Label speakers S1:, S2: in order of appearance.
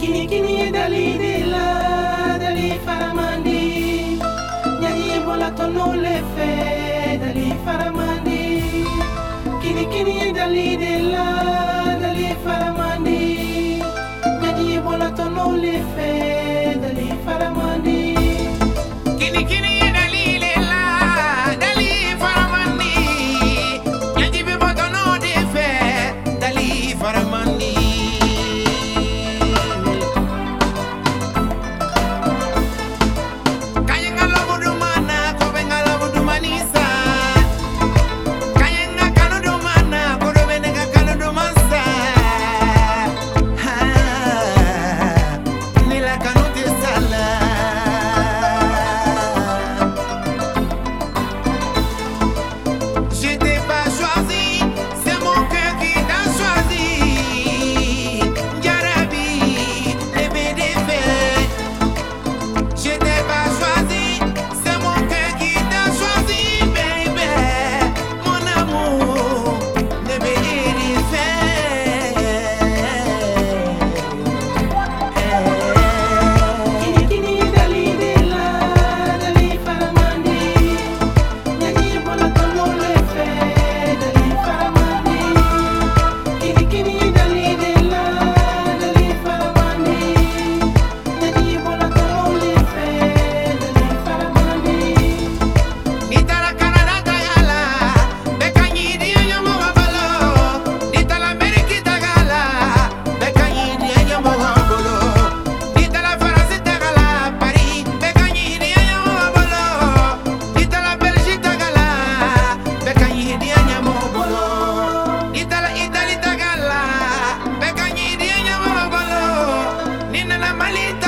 S1: Kini kini dali dila dali faramani. Nyanyi bola tono lefe dali faramani. Kini kini dali dila malita.